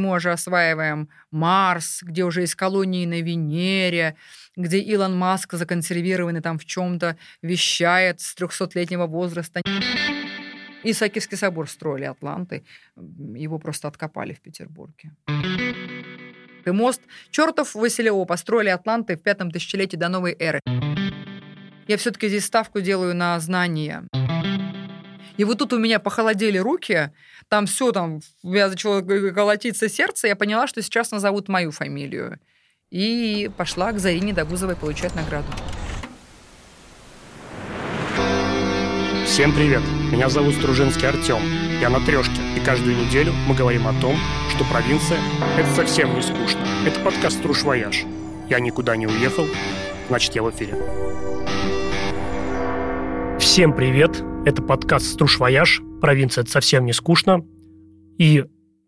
Мы уже осваиваем Марс, где уже есть колонии на Венере, где Илон Маск законсервированный там в чем-то вещает с 300-летнего возраста. Исаакиевский собор строили атланты. Его просто откопали в Петербурге. И мост чертов Василева построили атланты в пятом тысячелетии до новой эры. Я все-таки здесь ставку делаю на знания. И вот тут у меня похолодели руки, там все, там, у меня начало колотиться сердце, я поняла, что сейчас назовут мою фамилию. И пошла к Зарине Дагузовой получать награду. Всем привет! Меня зовут Стружинский Артем. Я на трешке, и каждую неделю мы говорим о том, что провинция – это совсем не скучно. Это подкаст «Струж Вояж». Я никуда не уехал, значит, я в эфире. Всем привет! Это подкаст «Струж Вояж». Провинция – это совсем не скучно. И,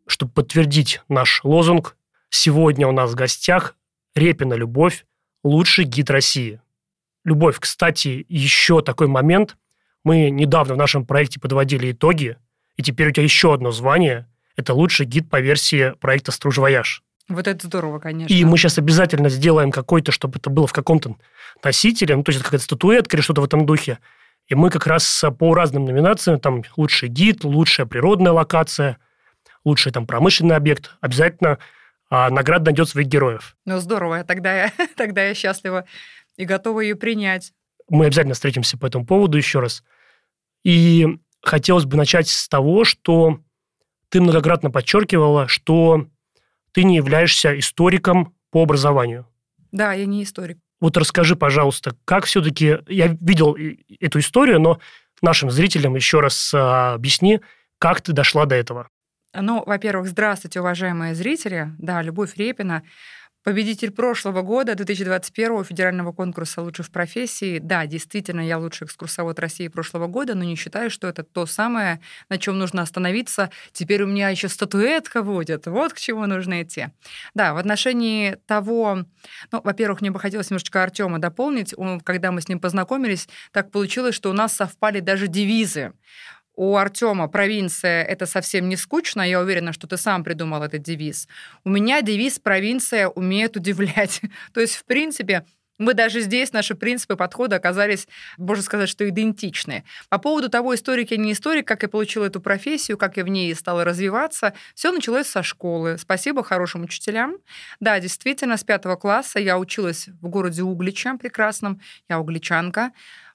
чтобы подтвердить наш лозунг, сегодня у нас в гостях Репина Любовь, лучший гид России. Любовь, кстати, еще такой момент – мы недавно в нашем проекте подводили итоги, и теперь у тебя еще одно звание. Это лучший гид по версии проекта «Струж Вояж». Вот это здорово, конечно. И мы сейчас обязательно сделаем какой-то, чтобы это было в каком-то носителе, ну, то есть какая-то статуэтка или что-то в этом духе. И мы как раз по разным номинациям, там, лучший гид, лучшая природная локация, лучший там промышленный объект, обязательно а, награда найдет своих героев. Ну, здорово, тогда я, тогда я счастлива и готова ее принять. Мы обязательно встретимся по этому поводу еще раз. И хотелось бы начать с того, что ты многократно подчеркивала, что ты не являешься историком по образованию. Да, я не историк. Вот расскажи, пожалуйста, как все-таки... Я видел эту историю, но нашим зрителям еще раз а, объясни, как ты дошла до этого. Ну, во-первых, здравствуйте, уважаемые зрители. Да, Любовь Репина Победитель прошлого года, 2021 федерального конкурса «Лучше в профессии». Да, действительно, я лучший экскурсовод России прошлого года, но не считаю, что это то самое, на чем нужно остановиться. Теперь у меня еще статуэтка будет. Вот к чему нужно идти. Да, в отношении того... Ну, во-первых, мне бы хотелось немножечко Артема дополнить. Он, когда мы с ним познакомились, так получилось, что у нас совпали даже девизы у Артема провинция это совсем не скучно. Я уверена, что ты сам придумал этот девиз. У меня девиз провинция умеет удивлять. То есть, в принципе, мы даже здесь, наши принципы подхода оказались, можно сказать, что идентичны. По поводу того, историк я не историк, как я получила эту профессию, как я в ней стала развиваться, все началось со школы. Спасибо хорошим учителям. Да, действительно, с пятого класса я училась в городе Углича прекрасном. Я угличанка.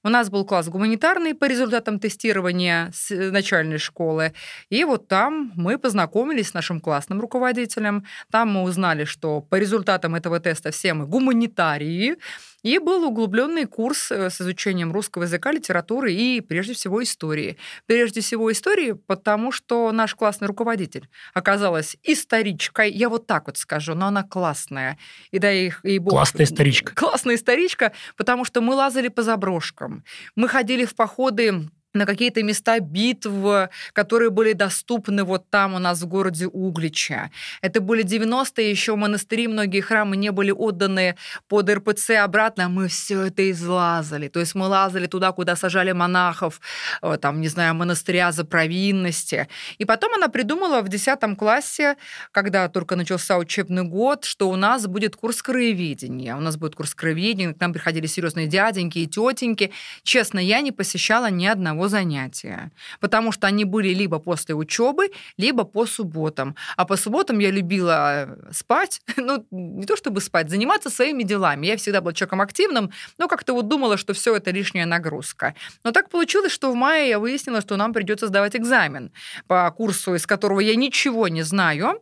У нас был класс гуманитарный по результатам тестирования с э, начальной школы. И вот там мы познакомились с нашим классным руководителем. Там мы узнали, что по результатам этого теста все мы гуманитарии. И был углубленный курс э, с изучением русского языка, литературы и, прежде всего, истории. Прежде всего, истории, потому что наш классный руководитель оказалась историчкой. Я вот так вот скажу, но она классная. И да, и, и бог, классная историчка. Классная историчка, потому что мы лазали по заброшкам. Мы ходили в походы на какие-то места битв, которые были доступны вот там у нас в городе Углича. Это были 90-е, еще монастыри, многие храмы не были отданы под РПЦ обратно, мы все это излазали. То есть мы лазали туда, куда сажали монахов, э, там, не знаю, монастыря за провинности. И потом она придумала в 10 классе, когда только начался учебный год, что у нас будет курс краеведения. У нас будет курс краеведения, к нам приходили серьезные дяденьки и тетеньки. Честно, я не посещала ни одного занятия, потому что они были либо после учебы, либо по субботам. А по субботам я любила э, спать, ну, не то чтобы спать, заниматься своими делами. Я всегда была человеком активным, но как-то вот думала, что все это лишняя нагрузка. Но так получилось, что в мае я выяснила, что нам придется сдавать экзамен по курсу, из которого я ничего не знаю.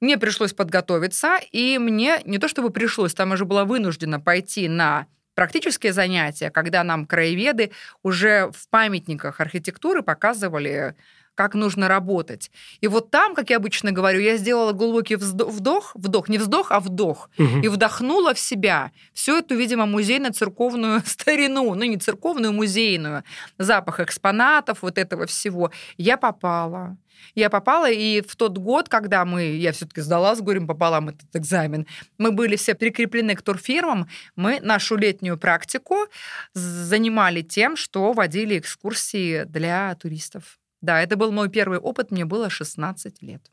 Мне пришлось подготовиться, и мне не то чтобы пришлось, там уже была вынуждена пойти на практические занятия, когда нам краеведы уже в памятниках архитектуры показывали, как нужно работать. И вот там, как я обычно говорю, я сделала глубокий вдох, вдох, не вздох, а вдох, угу. и вдохнула в себя всю эту, видимо, музейно-церковную старину, ну не церковную, музейную, запах экспонатов, вот этого всего. Я попала. Я попала, и в тот год, когда мы, я все-таки сдала с горем пополам этот экзамен, мы были все прикреплены к турфирмам, мы нашу летнюю практику занимали тем, что водили экскурсии для туристов. Да, это был мой первый опыт, мне было 16 лет.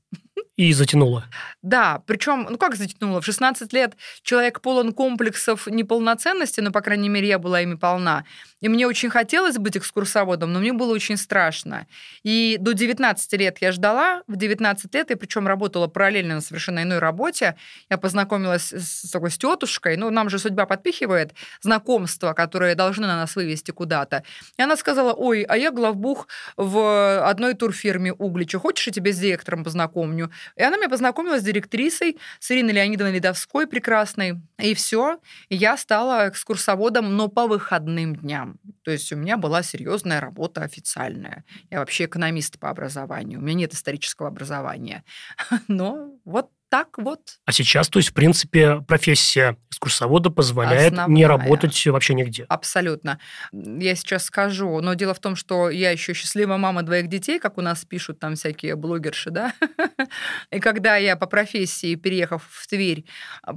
И затянуло. Да, причем, ну как затянуло? В 16 лет человек полон комплексов неполноценности, но, по крайней мере, я была ими полна. И мне очень хотелось быть экскурсоводом, но мне было очень страшно. И до 19 лет я ждала. В 19 лет я причем работала параллельно на совершенно иной работе. Я познакомилась с такой с тетушкой. Ну, нам же судьба подпихивает знакомства, которые должны на нас вывести куда-то. И она сказала, ой, а я главбух в одной турфирме Углича. Хочешь, я тебя с директором познакомлю? И она меня познакомила с директрисой, с Ириной Леонидовной Ледовской прекрасной. И все. И я стала экскурсоводом, но по выходным дням. То есть у меня была серьезная работа официальная. Я вообще экономист по образованию. У меня нет исторического образования. Но вот так вот. А сейчас, то есть, в принципе, профессия экскурсовода позволяет Основная. не работать вообще нигде. Абсолютно. Я сейчас скажу, но дело в том, что я еще счастливая мама двоих детей, как у нас пишут там всякие блогерши, да. И когда я по профессии, переехав в Тверь,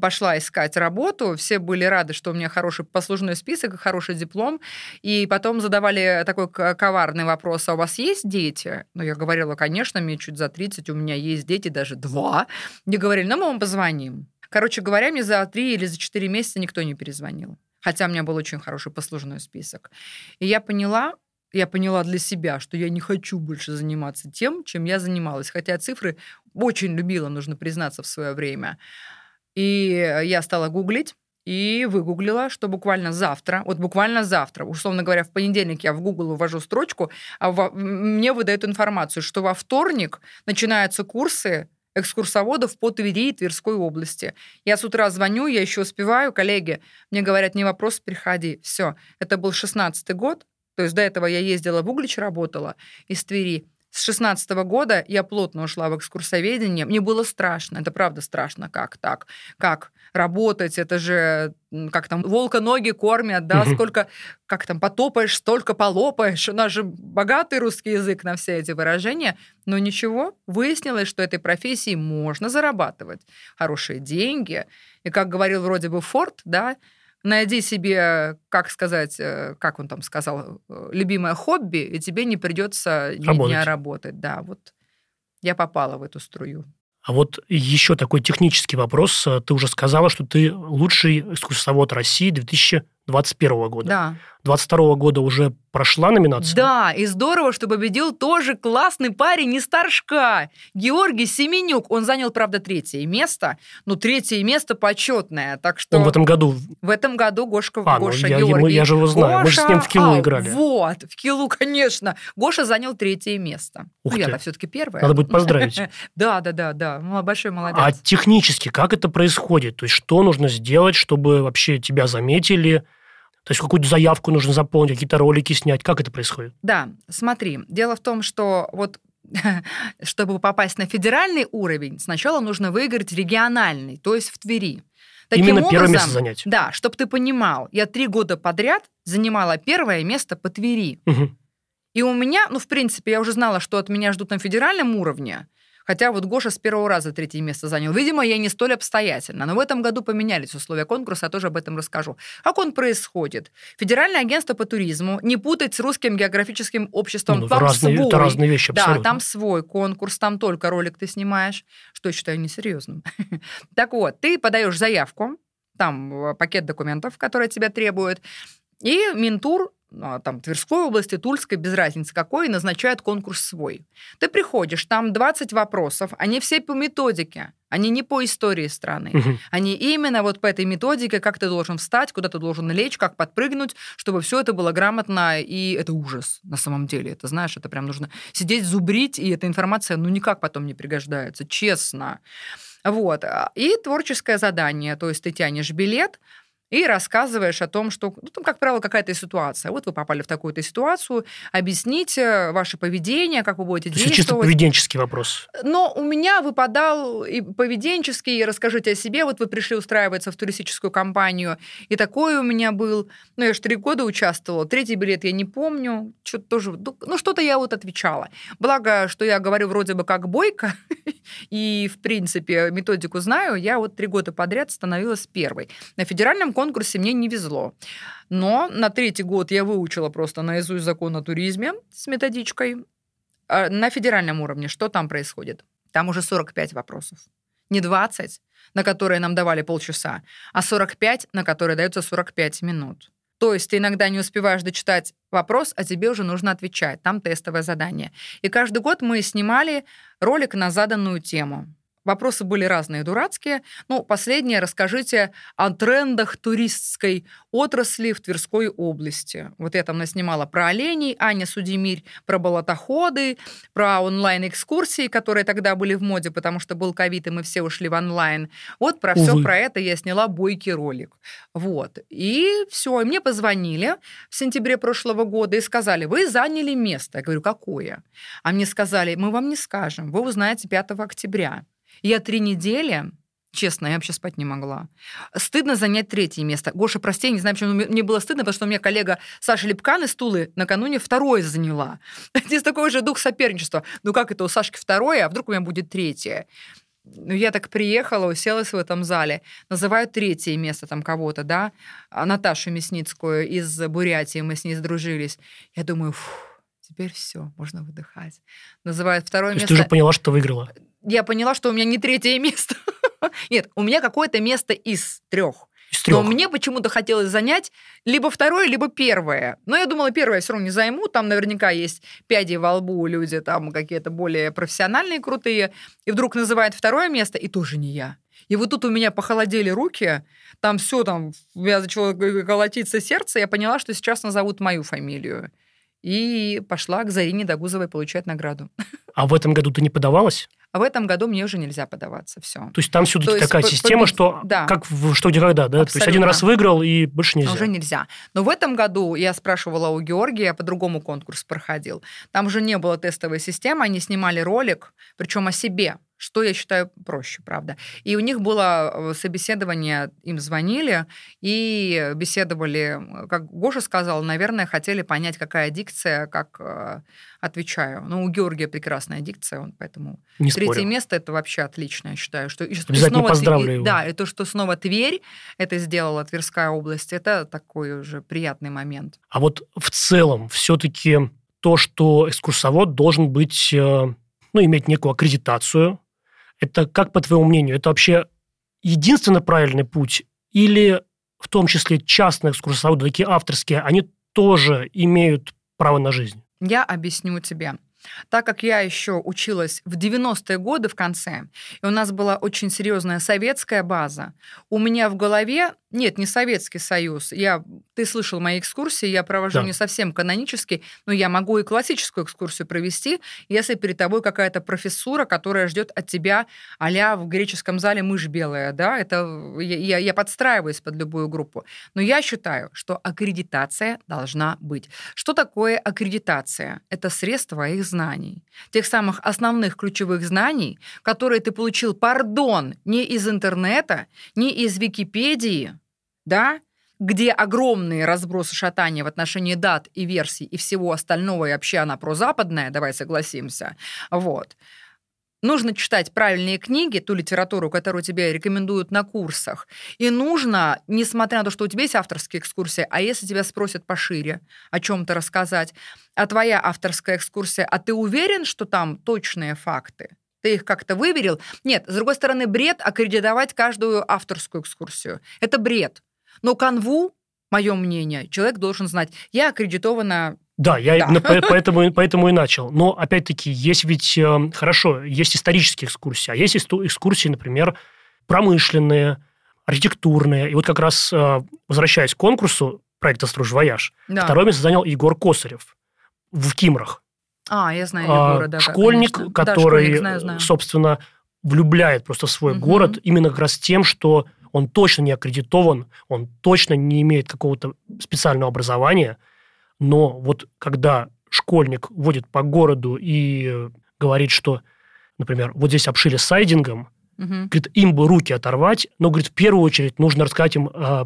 пошла искать работу, все были рады, что у меня хороший послужной список, хороший диплом, и потом задавали такой коварный вопрос, а у вас есть дети? Ну, я говорила, конечно, мне чуть за 30, у меня есть дети, даже два. Я говорили, ну, мы вам позвоним. Короче говоря, мне за три или за четыре месяца никто не перезвонил. Хотя у меня был очень хороший послужной список. И я поняла, я поняла для себя, что я не хочу больше заниматься тем, чем я занималась. Хотя цифры очень любила, нужно признаться, в свое время. И я стала гуглить, и выгуглила, что буквально завтра, вот буквально завтра, условно говоря, в понедельник я в Google ввожу строчку, а во, мне выдают информацию, что во вторник начинаются курсы экскурсоводов по Твери и Тверской области. Я с утра звоню, я еще успеваю, коллеги, мне говорят, не вопрос, приходи. Все, это был 16 год, то есть до этого я ездила в Углич, работала из Твери. С 16 года я плотно ушла в экскурсоведение. Мне было страшно, это правда страшно, как так, как работать, это же, как там, волка ноги кормят, да, угу. сколько, как там, потопаешь, столько полопаешь. У нас же богатый русский язык на все эти выражения. Но ничего, выяснилось, что этой профессии можно зарабатывать хорошие деньги. И, как говорил вроде бы Форд, да, найди себе, как сказать, э, как он там сказал, э, любимое хобби, и тебе не придется ни работать. дня работать. Да, вот я попала в эту струю. А вот еще такой технический вопрос. Ты уже сказала, что ты лучший экскурсовод России 2021 года. Да. 22 года уже прошла номинация? Да, и здорово, что победил тоже классный парень не старшка. Георгий Семенюк. Он занял, правда, третье место, но третье место почетное. Так что... Он в этом году? В этом году Гошка, а, Гоша, ну, я, Георгий. Ему, я же его знаю, Гоша... мы же с ним в Килу а, играли. Вот, в Килу, конечно. Гоша занял третье место. Ух ну, я-то все-таки первое. Надо будет поздравить. Да, да, да, да. Большой молодец. А технически как это происходит? То есть что нужно сделать, чтобы вообще тебя заметили? То есть какую-то заявку нужно заполнить, какие-то ролики снять. Как это происходит? Да, смотри. Дело в том, что вот чтобы попасть на федеральный уровень, сначала нужно выиграть региональный, то есть в Твери. Таким Именно образом, первое место занять. Да, чтобы ты понимал, я три года подряд занимала первое место по Твери. Угу. И у меня, ну, в принципе, я уже знала, что от меня ждут на федеральном уровне. Хотя вот Гоша с первого раза третье место занял. Видимо, я не столь обстоятельно. Но в этом году поменялись условия конкурса, я тоже об этом расскажу. Как он происходит? Федеральное агентство по туризму, не путать с русским географическим обществом. Ну, там разные, свой. Это разные вещи абсолютно. Да, там свой конкурс, там только ролик ты снимаешь, что я считаю несерьезным. Так вот, ты подаешь заявку, там э, пакет документов, которые тебя требуют, и Минтур там, Тверской области, Тульской, без разницы какой, назначают конкурс свой. Ты приходишь, там 20 вопросов, они все по методике, они не по истории страны. Угу. Они именно вот по этой методике, как ты должен встать, куда ты должен лечь, как подпрыгнуть, чтобы все это было грамотно, и это ужас на самом деле. Это, знаешь, это прям нужно сидеть, зубрить, и эта информация, ну, никак потом не пригождается, честно. Вот. И творческое задание, то есть ты тянешь билет, и рассказываешь о том, что, ну, там, как правило, какая-то ситуация. Вот вы попали в такую-то ситуацию, объясните ваше поведение, как вы будете То действовать. чисто поведенческий вопрос. Но у меня выпадал и поведенческий, и расскажите о себе. Вот вы пришли устраиваться в туристическую компанию, и такой у меня был. Ну, я же три года участвовала. Третий билет я не помню. Что-то тоже... Ну, что-то я вот отвечала. Благо, что я говорю вроде бы как бойко, и, в принципе, методику знаю, я вот три года подряд становилась первой. На федеральном конкурсе мне не везло. Но на третий год я выучила просто наизусть закон о туризме с методичкой. А на федеральном уровне что там происходит? Там уже 45 вопросов. Не 20, на которые нам давали полчаса, а 45, на которые дается 45 минут. То есть ты иногда не успеваешь дочитать вопрос, а тебе уже нужно отвечать. Там тестовое задание. И каждый год мы снимали ролик на заданную тему. Вопросы были разные, дурацкие. Ну, последнее, расскажите о трендах туристской отрасли в Тверской области. Вот я там наснимала про оленей, Аня Судимирь про болотоходы, про онлайн-экскурсии, которые тогда были в моде, потому что был ковид, и мы все ушли в онлайн. Вот про Увы. все про это я сняла бойкий ролик. Вот. И все. И мне позвонили в сентябре прошлого года и сказали, вы заняли место. Я говорю, какое? А мне сказали, мы вам не скажем, вы узнаете 5 октября. Я три недели Честно, я вообще спать не могла. Стыдно занять третье место. Гоша, прости, я не знаю, почему мне было стыдно, потому что у меня коллега Саша Лепкан из Тулы накануне второе заняла. Здесь такой же дух соперничества. Ну как это у Сашки второе, а вдруг у меня будет третье? Ну, я так приехала, уселась в этом зале, называют третье место там кого-то, да, а Наташу Мясницкую из Бурятии, мы с ней сдружились. Я думаю, теперь все, можно выдыхать. Называют второе То место. ты уже поняла, что выиграла? Я поняла, что у меня не третье место. Нет, у меня какое-то место из трех. Из трех. Но мне почему-то хотелось занять либо второе, либо первое. Но я думала, первое я все равно не займу. Там наверняка есть пяди во лбу, люди там какие-то более профессиональные, крутые. И вдруг называют второе место, и тоже не я. И вот тут у меня похолодели руки, там все там, у меня начало колотиться сердце, я поняла, что сейчас назовут мою фамилию. И пошла к Зарине Дагузовой получать награду. А в этом году ты не подавалась? А в этом году мне уже нельзя подаваться. Все. То есть там все-таки такая система, что да. как в что где когда, да? Абсолютно. То есть один раз выиграл и больше нельзя. Уже нельзя. Но в этом году я спрашивала у Георгия, по-другому конкурс проходил. Там уже не было тестовой системы, они снимали ролик, причем о себе что я считаю проще, правда. И у них было э, собеседование, им звонили и беседовали, как Гоша сказал, наверное, хотели понять, какая дикция, как э, отвечаю. Ну, у Георгия прекрасная дикция, он поэтому Не третье спорю. место это вообще отлично, я считаю. Что, и, Обязательно снова поздравлю Тверь, его. Да, и то, что снова Тверь это сделала, Тверская область, это такой уже приятный момент. А вот в целом все-таки то, что экскурсовод должен быть, э, ну, иметь некую аккредитацию, это, как по твоему мнению, это вообще единственно правильный путь? Или в том числе частные экскурсоводы, такие авторские, они тоже имеют право на жизнь? Я объясню тебе. Так как я еще училась в 90-е годы в конце, и у нас была очень серьезная советская база, у меня в голове, нет, не Советский Союз, я, ты слышал мои экскурсии, я провожу да. не совсем канонический, но я могу и классическую экскурсию провести, если перед тобой какая-то профессура, которая ждет от тебя а в греческом зале мышь белая, да, это я, я подстраиваюсь под любую группу. Но я считаю, что аккредитация должна быть. Что такое аккредитация? Это средство их знаний, тех самых основных ключевых знаний, которые ты получил, пардон, не из интернета, не из Википедии, да, где огромные разбросы шатания в отношении дат и версий и всего остального, и вообще она прозападная, давай согласимся, вот, Нужно читать правильные книги, ту литературу, которую тебе рекомендуют на курсах. И нужно, несмотря на то, что у тебя есть авторские экскурсии, а если тебя спросят пошире о чем-то рассказать, а твоя авторская экскурсия, а ты уверен, что там точные факты? Ты их как-то выверил? Нет, с другой стороны, бред аккредитовать каждую авторскую экскурсию. Это бред. Но канву, мое мнение, человек должен знать. Я аккредитована да, я да. поэтому, поэтому и начал. Но, опять-таки, есть ведь, э, хорошо, есть исторические экскурсии, а есть экскурсии, например, промышленные, архитектурные. И вот как раз, э, возвращаясь к конкурсу проекта «Струж Вояж», да. второе место занял Егор Косарев в Кимрах. А, я знаю Егора, да. Школьник, конечно. который, да, школьник, знаю, знаю. собственно, влюбляет просто в свой угу. город именно как раз тем, что он точно не аккредитован, он точно не имеет какого-то специального образования – но вот когда школьник водит по городу и говорит, что, например, вот здесь обшили сайдингом, угу. говорит, им бы руки оторвать, но, говорит, в первую очередь нужно рассказать им э,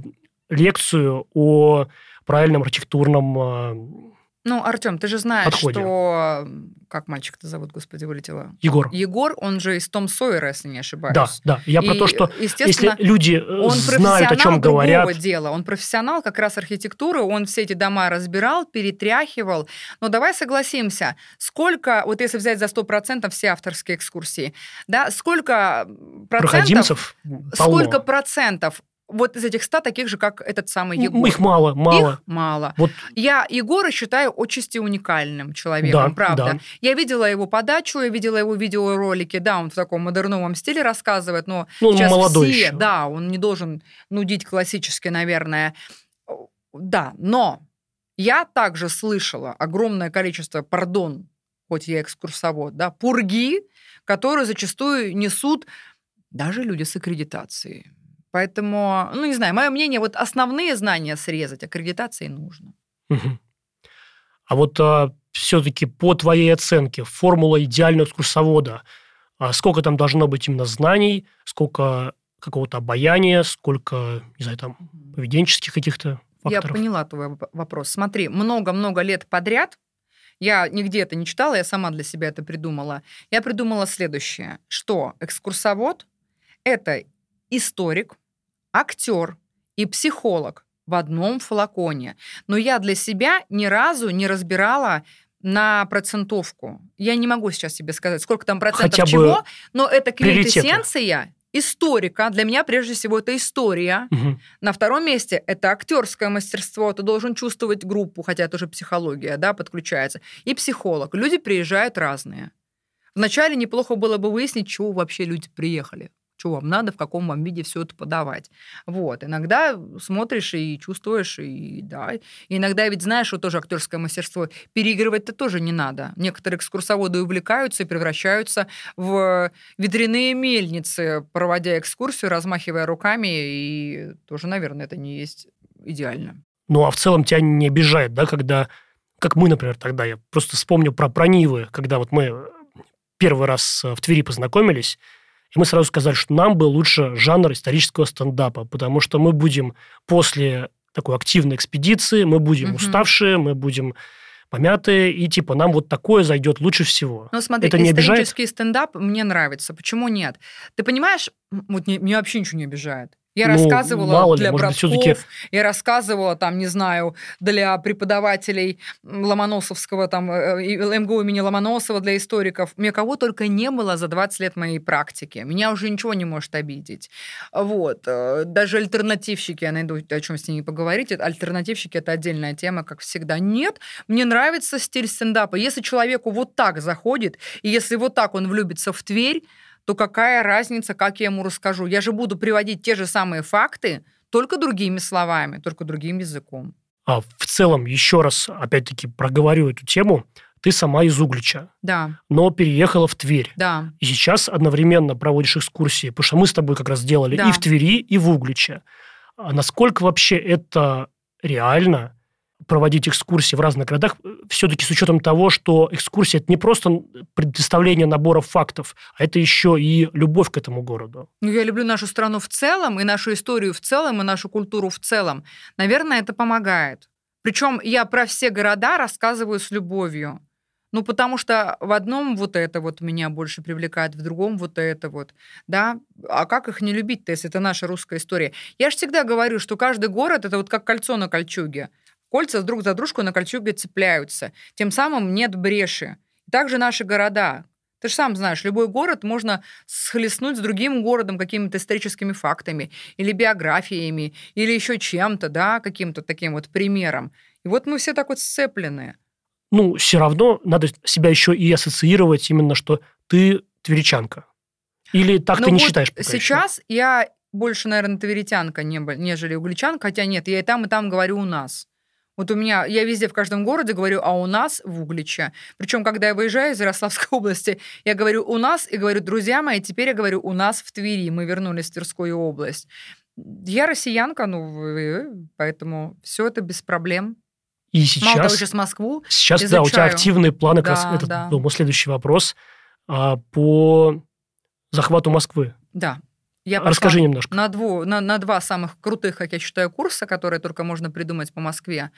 лекцию о правильном архитектурном э, Ну, Артем, ты же знаешь, Подходим. что... Как мальчик-то зовут, господи, вылетело? Егор. Егор, он же из Том Сойера, если не ошибаюсь. Да, да. Я про И, то, что если люди э, он знают, о чем говорят, дела. Он профессионал как раз архитектуры, он все эти дома разбирал, перетряхивал. Но давай согласимся, сколько, вот если взять за 100% все авторские экскурсии, да, сколько процентов... проходимцев полно. Сколько процентов вот из этих 100 таких же, как этот самый Егор? Их мало, мало. Их мало. Вот Я Егора считаю отчасти уникальным человеком, Да, правда. да. Я видела его подачу, я видела его видеоролики, да, он в таком модерновом стиле рассказывает, но Ну, он сейчас молодой все, еще. да, он не должен нудить классически, наверное. Да, но я также слышала огромное количество, пардон, хоть я экскурсовод, да, пурги, которые зачастую несут даже люди с аккредитацией. Поэтому, ну, не знаю, мое мнение, вот основные знания срезать, аккредитации нужно. А вот все-таки по твоей оценке формула идеального экскурсовода, а сколько там должно быть именно знаний, сколько какого-то обаяния, сколько, не знаю, там, поведенческих каких-то Я факторов? поняла твой воп- вопрос. Смотри, много-много лет подряд, я нигде это не читала, я сама для себя это придумала. Я придумала следующее, что экскурсовод – это историк, актер и психолог в одном флаконе. Но я для себя ни разу не разбирала на процентовку. Я не могу сейчас себе сказать, сколько там процентов Хотя бы чего, но это квинтэссенция историка. Для меня прежде всего это история. Мгм. На втором месте это актерское мастерство, ты должен чувствовать группу, хотя это уже психология, да, подключается. И психолог. Люди приезжают разные. Вначале неплохо было бы выяснить, чего вообще люди приехали. Что вам надо, в каком вам виде все это подавать. Вот. Иногда смотришь и чувствуешь, и да. И иногда ведь знаешь, что тоже актерское мастерство. Переигрывать-то тоже не надо. Некоторые экскурсоводы увлекаются и превращаются в ветряные мельницы, проводя экскурсию, размахивая руками, и тоже, наверное, это не есть идеально. Ну, а в целом тебя не обижает, да, когда, как мы, например, тогда, я просто вспомню про, про Нивы, когда вот мы первый раз э, в Твери познакомились, и мы сразу сказали, что нам бы лучше жанр исторического стендапа, потому что мы будем после такой активной экспедиции, мы будем Мгм. уставшие, мы будем помятые, и типа нам вот такое зайдет лучше всего. Ну, смотри, Это не обижает? исторический стендап мне нравится. Почему нет? Ты понимаешь, вот не- меня вообще ничего не обижает. Я Ну, рассказывала ли, для может братков, я рассказывала, там, не знаю, для преподавателей Ломоносовского, там, э, и МГУ имени Ломоносова, для историков. Мне кого только не было за 20 лет моей практики. Меня уже ничего не может обидеть. Вот. э, Даже альтернативщики, я найду, о чем с ними поговорить. Альтернативщики – это отдельная тема, как всегда. Нет, мне нравится стиль стендапа. Если человеку вот так заходит, и если вот так он влюбится в Тверь, то какая разница, как я ему расскажу? Я же буду приводить те же самые факты, только другими словами, только другим языком. А в целом, еще раз, опять-таки, проговорю эту тему. Ты сама из Углича, Да, но переехала в Тверь. да. И сейчас одновременно проводишь экскурсии, потому что мы с тобой как раз делали Да. и в Твери, и в Угличе. А насколько вообще это реально проводить экскурсии в разных городах, все-таки с учетом того, что экскурсия – это не просто предоставление наборов фактов, а это еще и любовь к этому городу. Ну, я люблю нашу страну в целом, и нашу историю в целом, и нашу культуру в целом. Наверное, это помогает. Причем я про все города рассказываю с любовью. Ну, потому что в одном вот это вот меня больше привлекает, в другом вот это вот, да. А как их не любить-то, если это наша русская история? Я же всегда говорю, что каждый город – это вот как кольцо на кольчуге. Кольца друг за дружку на кольчуге цепляются. Тем самым нет бреши. Также наши города. Ты же сам знаешь, любой город можно схлестнуть с другим городом какими-то историческими фактами или биографиями, или еще чем-то, да, каким-то таким вот примером. И вот мы все так вот сцеплены. Ну, все равно надо себя еще и ассоциировать именно, что ты тверичанка. Или так Но ты не Ну вот считаешь пока еще? Сейчас я больше, наверное, тверитянка, не- нежели угличанка, хотя нет, я и там, и там говорю у нас. Вот у меня, я везде в каждом городе говорю, а у нас в Угличе. Причем, когда я выезжаю из Ярославской области, я говорю у нас и говорю, друзья мои, теперь я говорю у нас в Твери. Мы вернулись в Тверскую область. Я россиянка, ну, вы- поэтому все это без проблем. И Мало того, сейчас, сейчас Москву. сейчас да, у тебя изучаю. активные планы, как раз Да, это да. был мой следующий вопрос, а, по захвату Москвы. Да. Я Расскажи немножко. На, дву, на, на два самых крутых, как я считаю, курса, которые только можно придумать по Москве.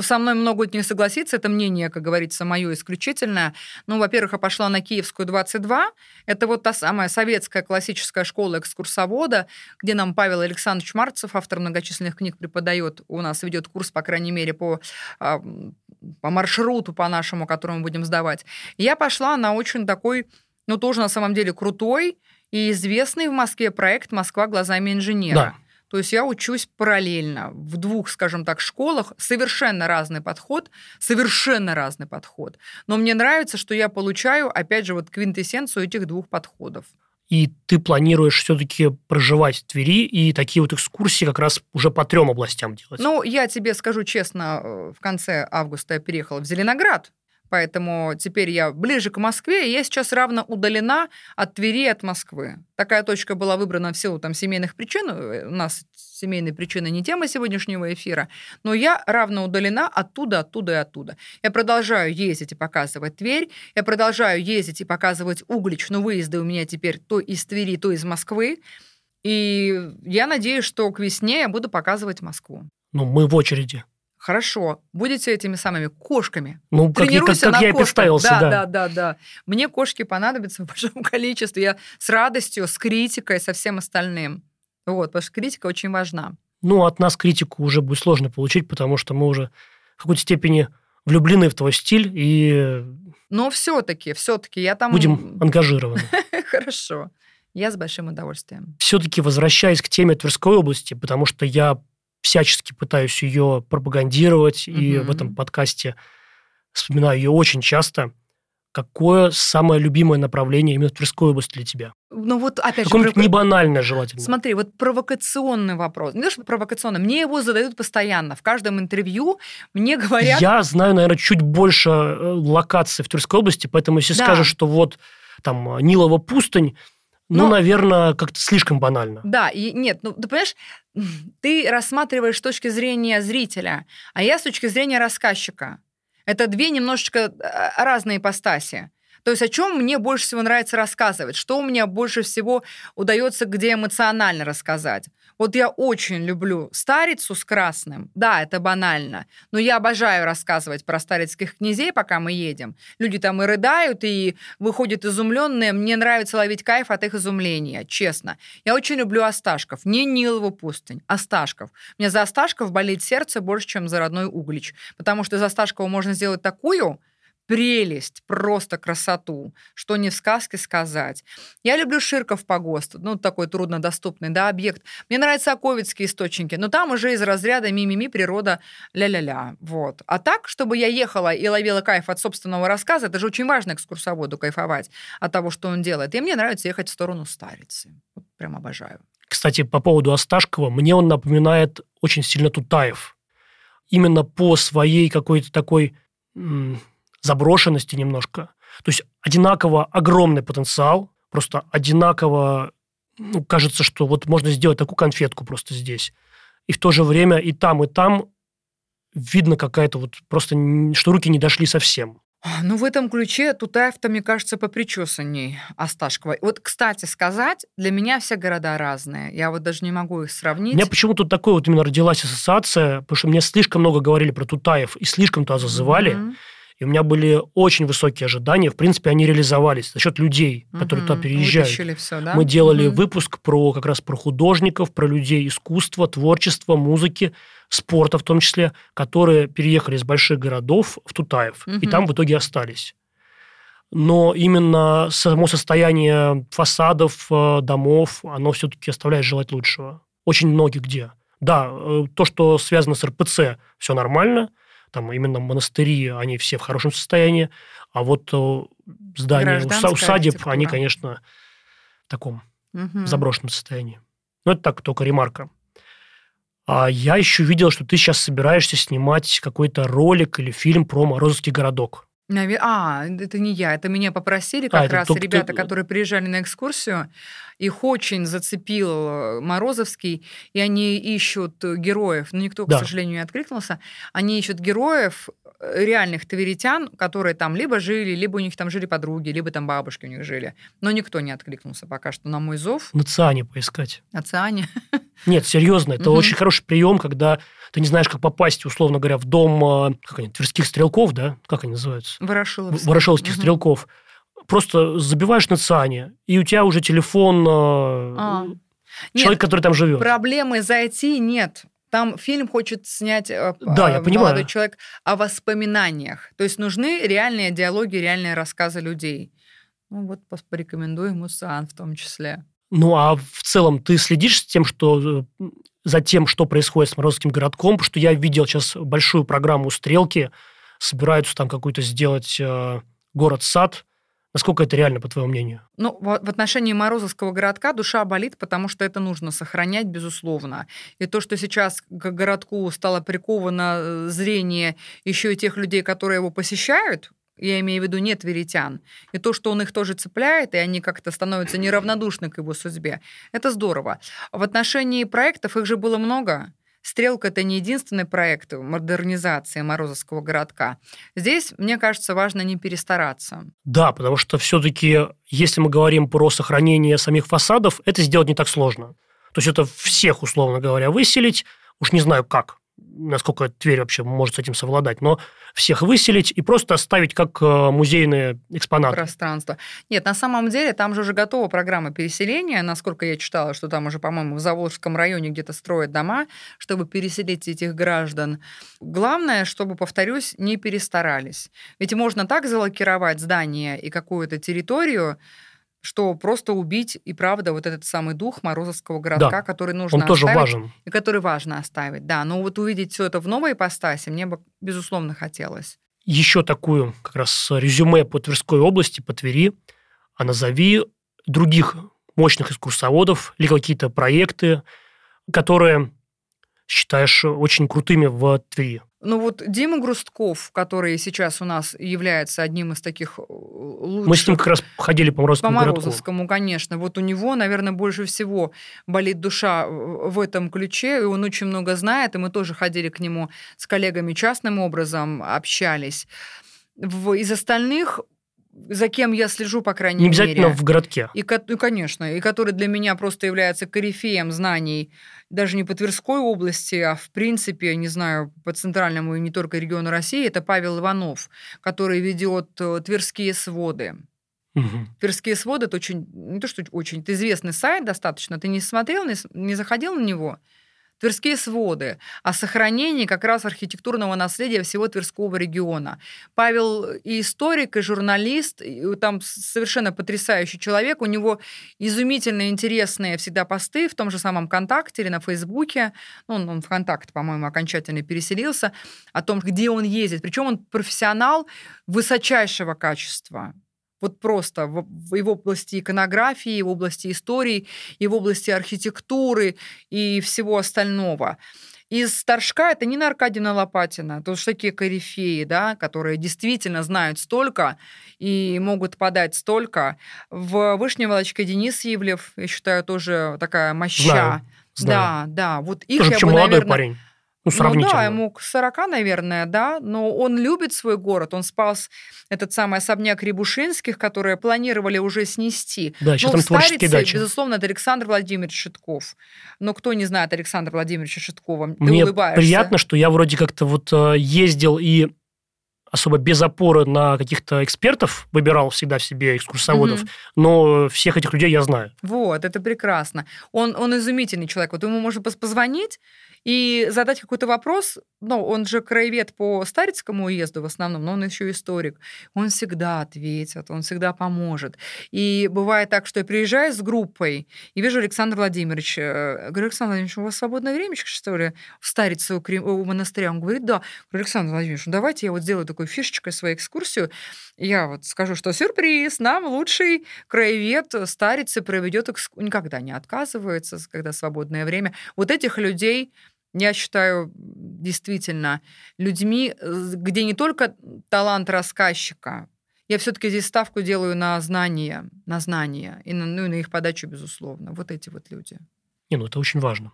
Со мной могут не согласиться, это мнение, как говорится, мое исключительное. Ну, во-первых, я пошла на Киевскую 22. Это вот та самая советская классическая школа экскурсовода, где нам Павел Александрович Марцев, автор многочисленных книг, преподает, у нас ведет курс, по крайней мере, по, по маршруту по нашему, который мы будем сдавать. я пошла на очень такой, ну, тоже на самом деле крутой, и известный в Москве проект «Москва глазами инженера». Да. То есть я учусь параллельно в двух, скажем так, школах, совершенно разный подход, совершенно разный подход. Но мне нравится, что я получаю, опять же, вот квинтэссенцию этих двух подходов. И ты планируешь все-таки проживать в Твери и такие вот экскурсии как раз уже по трем областям делать? Ну, я тебе скажу честно, э, в конце августа я переехала в Зеленоград, поэтому теперь я ближе к Москве, и я сейчас равно удалена от Твери, от Москвы. Такая точка была выбрана в силу там, семейных причин. Э, у нас семейные причины не тема сегодняшнего эфира, но я равно удалена оттуда, оттуда и оттуда. Я продолжаю ездить и показывать Тверь, я продолжаю ездить и показывать Углич, но выезды у меня теперь то из Твери, то из Москвы. И я надеюсь, что к весне я буду показывать Москву. Ну, мы в очереди. Хорошо, будете этими самыми кошками. Ну, как, как, как я и представился, да, да. Да, да, да. Мне кошки понадобятся в большом количестве. Я с радостью, с критикой, со всем остальным. Вот, потому что критика очень важна. Ну, от нас критику уже будет сложно получить, потому что мы уже в какой-то степени влюблены в твой стиль и... Но все-таки, все-таки я там... Будем ангажированы. Хорошо. Я с большим удовольствием. Все-таки возвращаясь к теме Тверской области, потому что я всячески пытаюсь ее пропагандировать, mm-hmm. и в этом подкасте вспоминаю ее очень часто. Какое самое любимое направление именно в Тверской области для тебя? Ну вот опять Какое-нибудь же... Провока... не банальное желательно. Смотри, вот провокационный вопрос. Не то, что провокационный, мне его задают постоянно. В каждом интервью мне говорят... Я знаю, наверное, чуть больше э, локаций в Тверской области, поэтому если да. скажешь, что вот там Нилова пустынь, ну, Но, наверное, как-то слишком банально. Да, и нет, ну, ты понимаешь, ты рассматриваешь с точки зрения зрителя, а я с точки зрения рассказчика. Это две немножечко э, разные ипостаси. То есть о чем мне больше всего нравится рассказывать, что у меня больше всего удается где эмоционально рассказать. Вот я очень люблю старицу с красным. Да, это банально. Но я обожаю рассказывать про старицких князей, пока мы едем. Люди там и рыдают, и выходят изумленные. Мне нравится ловить кайф от их изумления, честно. Я очень люблю Осташков. Не Нилову пустынь, Осташков. Мне за Осташков болит сердце больше, чем за родной Углич. Потому что из Осташкова можно сделать такую прелесть, просто красоту, что не в сказке сказать. Я люблю Ширков погост, ну, такой труднодоступный, да, объект. Мне нравятся Оковицкие источники, но там уже из разряда мимими природа ля-ля-ля, вот. А так, чтобы я ехала и ловила кайф от собственного рассказа, это же очень важно экскурсоводу кайфовать от того, что он делает. И мне нравится ехать в сторону Старицы. Вот прям обожаю. Кстати, по поводу Осташкова, мне он напоминает очень сильно Тутаев. Именно по своей какой-то такой заброшенности немножко. То есть одинаково огромный потенциал, просто одинаково, ну, кажется, что вот можно сделать такую конфетку просто здесь. И в то же время и там, и там видно какая-то вот просто, что руки не дошли совсем. Ну, в этом ключе Тутаев-то, мне кажется, попричесанней Осташкова. Вот, кстати сказать, для меня все города разные. Я вот даже не могу их сравнить. У меня почему-то такой вот именно родилась ассоциация, потому что мне слишком много говорили про Тутаев и слишком туда зазывали. Mm-hmm. И у меня были очень высокие ожидания. В принципе, они реализовались за счет людей, которые угу, туда переезжают. Все, да? Мы делали угу. выпуск про как раз про художников, про людей искусства, творчества, музыки, спорта в том числе, которые переехали из больших городов в Тутаев. Угу. И там в итоге остались. Но именно само состояние фасадов, э, домов, оно все-таки оставляет желать лучшего. Очень многие где. Да, э, то, что связано с РПЦ, все нормально – там именно монастыри, они все в хорошем состоянии, а вот здания усадеб, они, конечно, в таком угу. заброшенном состоянии. Ну, это так, только ремарка. А я еще видел, что ты сейчас собираешься снимать какой-то ролик или фильм про Морозовский городок. А, это не я, это меня попросили как а, раз только ребята, которые приезжали на экскурсию. Их очень зацепил э, Морозовский, и они ищут героев. Но никто, да. к сожалению, не откликнулся. Они ищут героев реальных тверитян, которые там либо жили, либо у них там жили подруги, либо там бабушки у них жили. Но никто не откликнулся пока что на мой зов. На Циане поискать. На Циане? Нет, серьезно, это очень хороший прием, когда ты не знаешь, как попасть, условно говоря, в дом э, как они, тверских стрелков, да? Как они называются? Ворошиловских Мгм. стрелков. Просто забиваешь на Циане, и у тебя уже телефон э, А. человека, который там живет. Проблемы зайти нет. Там фильм хочет снять э, Да, э, я понимаю. молодой человек о воспоминаниях. То есть нужны реальные диалоги, реальные рассказы людей. Ну вот порекомендую ему Сан в том числе. Ну, а в целом ты следишь с тем, что э, за тем, что происходит с Морозовским городком? Потому что я видел сейчас большую программу «Стрелки», собираются там какой-то сделать э, город-сад. Насколько это реально, по твоему мнению? Ну, в, отношении Морозовского городка душа болит, потому что это нужно сохранять, безусловно. И то, что сейчас к городку стало приковано э, зрение еще и тех людей, которые его посещают, я имею в виду не тверитян, и то, что он их тоже цепляет, и они как-то становятся неравнодушны к его судьбе, это здорово. В отношении проектов их же было много. «Стрелка» — это не единственный проект модернизации Морозовского городка. Здесь, мне кажется, важно не перестараться. Да, потому что все-таки, если мы говорим про сохранение самих фасадов, это сделать не так сложно. То есть это всех, условно говоря, выселить, уж не знаю как, насколько Тверь вообще может с этим совладать, но всех выселить и просто оставить как э, музейные экспонаты. пространство. Нет, на самом деле там же уже готова программа переселения, насколько я читала, что там уже, по-моему, в Заволжском районе где-то строят дома, чтобы переселить этих граждан. Главное, чтобы, повторюсь, не перестарались. Ведь можно так залокировать здание и какую-то территорию, что просто убить и правда вот этот самый дух Морозовского городка, Да, который нужно Он тоже оставить, важен. и который важно оставить. Да, но вот увидеть все это в новой ипостаси мне бы, безусловно, хотелось. Еще такую как раз резюме по Тверской области, по Твери, а назови других мощных экскурсоводов или какие-то проекты, которые считаешь очень крутыми в Твери. Ну вот Дима Грустков, который сейчас у нас является одним из таких э, лучших... Мы с ним как раз ходили по по Морозовскому городку. Морозовскому, конечно. Вот у него, наверное, больше всего болит душа в в этом ключе, и он очень много знает, и мы тоже ходили к нему с коллегами частным образом, общались. В- из остальных, за кем я слежу, по крайней Не обязательно мере... в городке. И, ну, конечно, и который для меня просто является корифеем знаний даже не по Тверской области, а в принципе, не знаю, по центральному и не только региону России, это Павел Иванов, который ведет э, Тверские своды. Мгм. Тверские своды это очень, не то что очень, это известный сайт достаточно. Ты не смотрел, не, не заходил на него? Тверские своды о сохранении как раз архитектурного наследия всего Тверского региона. Павел и историк, и журналист, и там совершенно потрясающий человек. У него изумительно интересные всегда посты в том же самом ВКонтакте или на Фейсбуке. Ну, Он, он ВКонтакт, по-моему, окончательно переселился. О том, где он ездит. Причем он профессионал высочайшего качества. Вот просто в, в- и в области иконографии, и в области истории, и в области архитектуры и всего остального. Из Торжка это Нина Аркадьевна Лопатина, то есть такие корифеи, да, которые действительно знают столько и могут подать столько. В Вышней Волочке Денис Ивлев, я считаю, тоже такая моща. Знаю, знаю. Да, да. Вот их Тоже я бы, наверное, парень. Ну, ну сравнительно. да, ему к 40, наверное, да, но он любит свой город, он спас этот самый особняк Рябушинских, которые планировали уже снести. Да, сейчас Ну, там в творческие дачи. безусловно, это Александр Владимирович Шитков. Но кто не знает Александра Владимировича Шиткова? Ты Мне улыбаешься. приятно, что я вроде как-то вот э, ездил и особо без опоры на каких-то экспертов выбирал всегда в себе экскурсоводов, Мгм. но всех этих людей я знаю. Вот, это прекрасно. Он, он изумительный человек. Вот ему можно позвонить и задать какой-то вопрос. Ну, он же краевед по Старицкому уезду в основном, но он еще историк. Он всегда ответит, он всегда поможет. И бывает так, что я приезжаю с группой и вижу Александра Владимировича. э, Говорю, Александр Владимирович, у вас свободное время, что ли, в Старице у, Крем- у монастыря? Он говорит, да. Говорю, Александр Владимирович, ну давайте я вот сделаю такую фишечкой свою экскурсию. Я вот скажу, что сюрприз, нам лучший краевед Старицы проведет экскурсию. Никогда не отказывается, когда свободное время. Вот этих людей я считаю действительно людьми, где не только талант рассказчика, я все-таки здесь ставку делаю на знания, на знания и на, ну, и на их подачу, безусловно. Вот эти вот люди. Не, ну это очень важно.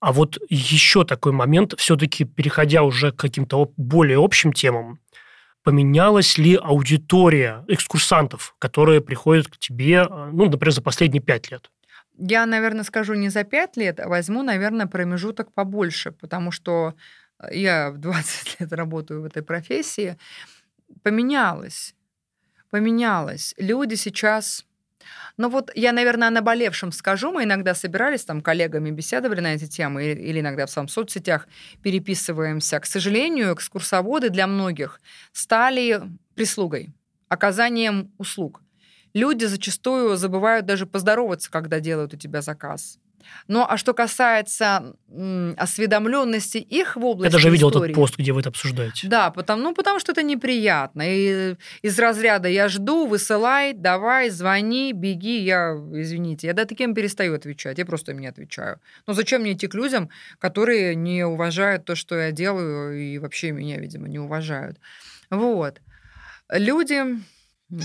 А вот еще такой момент, все-таки переходя уже к каким-то более общим темам, поменялась ли аудитория экскурсантов, которые приходят к тебе, э, ну, например, за последние пять лет? Я, наверное, скажу не за пять лет, а возьму, наверное, промежуток побольше, потому что я в 20 лет работаю в этой профессии. Поменялось. Поменялось. Люди сейчас ну вот я, наверное, о наболевшем скажу. Мы иногда собирались, там, коллегами беседовали на эти темы, или, или иногда в самом соцсетях переписываемся. К сожалению, экскурсоводы для многих стали прислугой, оказанием услуг. Люди зачастую забывают даже поздороваться, когда делают у тебя заказ. Ну, а что касается м, осведомленности их в области Я даже видел истории, этот пост, где вы это обсуждаете. Да, потому, ну, потому что это неприятно. И из разряда «я жду, высылай, давай, звони, беги», я, извините, я до таким перестаю отвечать, я просто им не отвечаю. Но зачем мне идти к людям, которые не уважают то, что я делаю, и вообще меня, видимо, не уважают. Вот. Люди,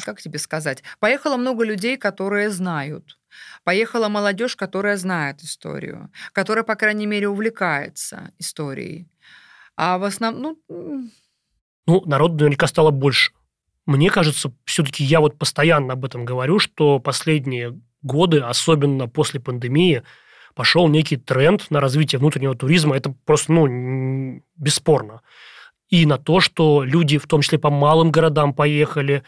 как тебе сказать, поехало много людей, которые знают Поехала молодежь, которая знает историю, которая, по крайней мере, увлекается историей. А в основном, ну... Ну, народу наверняка стало больше. Мне кажется, все-таки я вот постоянно об этом говорю, что последние годы, особенно после пандемии, пошел некий тренд на развитие внутреннего туризма. Это просто, ну, бесспорно. И на то, что люди, в том числе по малым городам, поехали,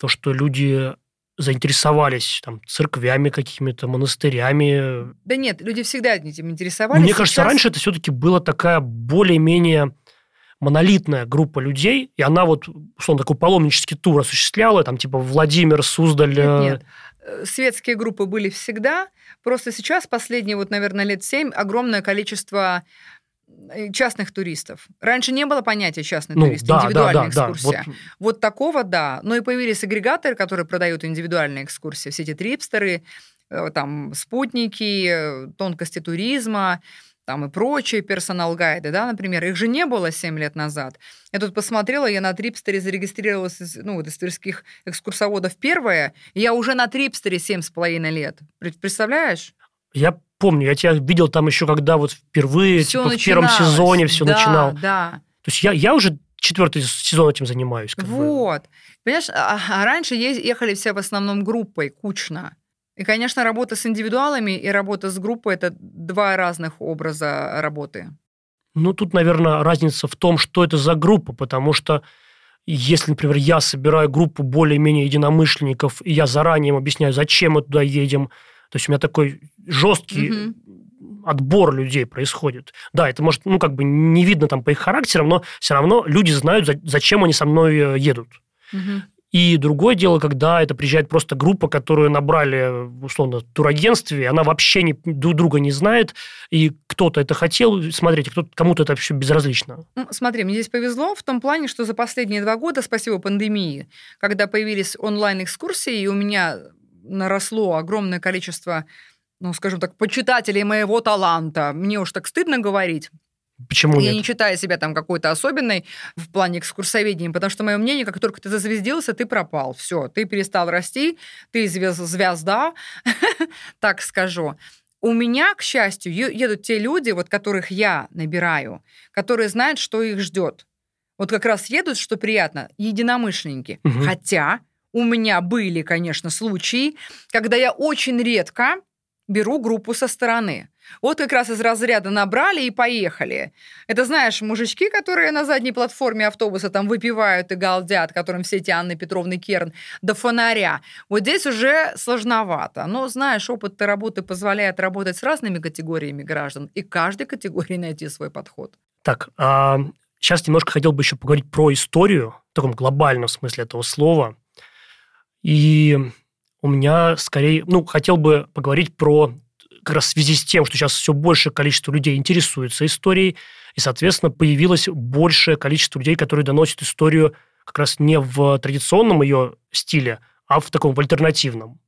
то, что люди заинтересовались там церквями какими-то, монастырями. Да нет, люди всегда этим интересовались. Мне кажется, Сейчас... раньше это все-таки была такая более-менее монолитная группа людей, и она вот, условно, такой паломнический тур осуществляла, там, типа, Владимир, Суздаль... Нет, э, нет. Э, светские группы были всегда, просто сейчас, последние, вот, наверное, лет семь, огромное количество частных туристов. Раньше не было понятия частный ну, турист, да, индивидуальная да, да, экскурсия. Да, вот... вот такого, да. Но и появились агрегаторы, которые продают индивидуальные экскурсии. Все эти трипстеры, э, там, спутники, э, тонкости туризма, там и прочие персонал-гайды, да, например. Их же не было 7 лет назад. Я тут посмотрела, я на Трипстере зарегистрировалась, из, ну, вот из тверских экскурсоводов первая, и я уже на Трипстере 7,5 лет. Представляешь? Я помню, я тебя видел там еще, когда вот впервые, типа, в первом сезоне все да, начинал. Да, То есть я, я уже четвертый сезон этим занимаюсь. Как вот. Бы. Понимаешь, а, а раньше ехали все в основном группой, кучно. И, конечно, работа с индивидуалами и работа с группой – это два разных образа работы. Ну, тут, наверное, разница в том, что это за группа, потому что если, например, я собираю группу более-менее единомышленников, и я заранее им объясняю, зачем мы туда едем, то есть у меня такой жесткий угу. отбор людей происходит. Да, это может, ну, как бы не видно там по их характерам, но все равно люди знают, зачем они со мной э, едут. Угу. И другое дело, когда это приезжает просто группа, которую набрали, условно, в турагентстве, она вообще не, друг друга не знает, и кто-то это хотел смотреть, а кому-то это вообще безразлично. Ну, смотри, мне здесь повезло в том плане, что за последние два года, спасибо пандемии, когда появились онлайн-экскурсии, и у меня наросло огромное количество ну, скажем так, почитателей моего таланта. Мне уж так стыдно говорить. Почему Я нет? не считаю себя там какой-то особенной в плане экскурсоведения, потому что мое мнение, как только ты зазвездился, ты пропал. Все, ты перестал расти, ты звезда, так скажу. У меня, к счастью, едут те люди, вот которых я набираю, которые знают, что их ждет. Вот как раз едут, что приятно, единомышленники. Угу. Хотя у меня были, конечно, случаи, когда я очень редко беру группу со стороны. Вот как раз из разряда набрали и поехали. Это, знаешь, мужички, которые на задней платформе автобуса там выпивают и галдят, которым все эти Анны Петровны Керн до фонаря. Вот здесь уже сложновато. Но, знаешь, опыт работы позволяет работать с разными категориями граждан и каждой категории найти свой подход. Так, а сейчас немножко хотел бы еще поговорить про историю, в таком глобальном смысле этого слова. И у меня скорее, ну, хотел бы поговорить про как раз в связи с тем, что сейчас все большее количество людей интересуется историей, и, соответственно, появилось большее количество людей, которые доносят историю как раз не в традиционном ее стиле, а в таком в альтернативном.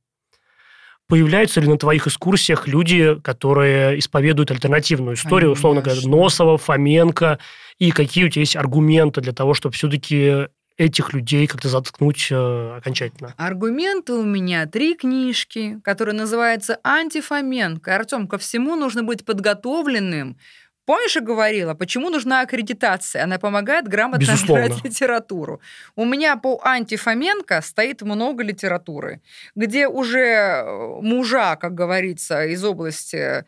Появляются ли на твоих экскурсиях люди, которые исповедуют альтернативную историю, Конечно. условно говоря, Носова, Фоменко, и какие у тебя есть аргументы для того, чтобы все-таки этих людей как-то заткнуть э, окончательно? Аргументы у меня три книжки, которые называются «Антифоменко». Артем, ко всему нужно быть подготовленным, Помнишь, я говорила, почему нужна аккредитация? Она помогает грамотно Безусловно. литературу. У меня по антифоменко стоит много литературы, где уже э, мужа, как говорится, из области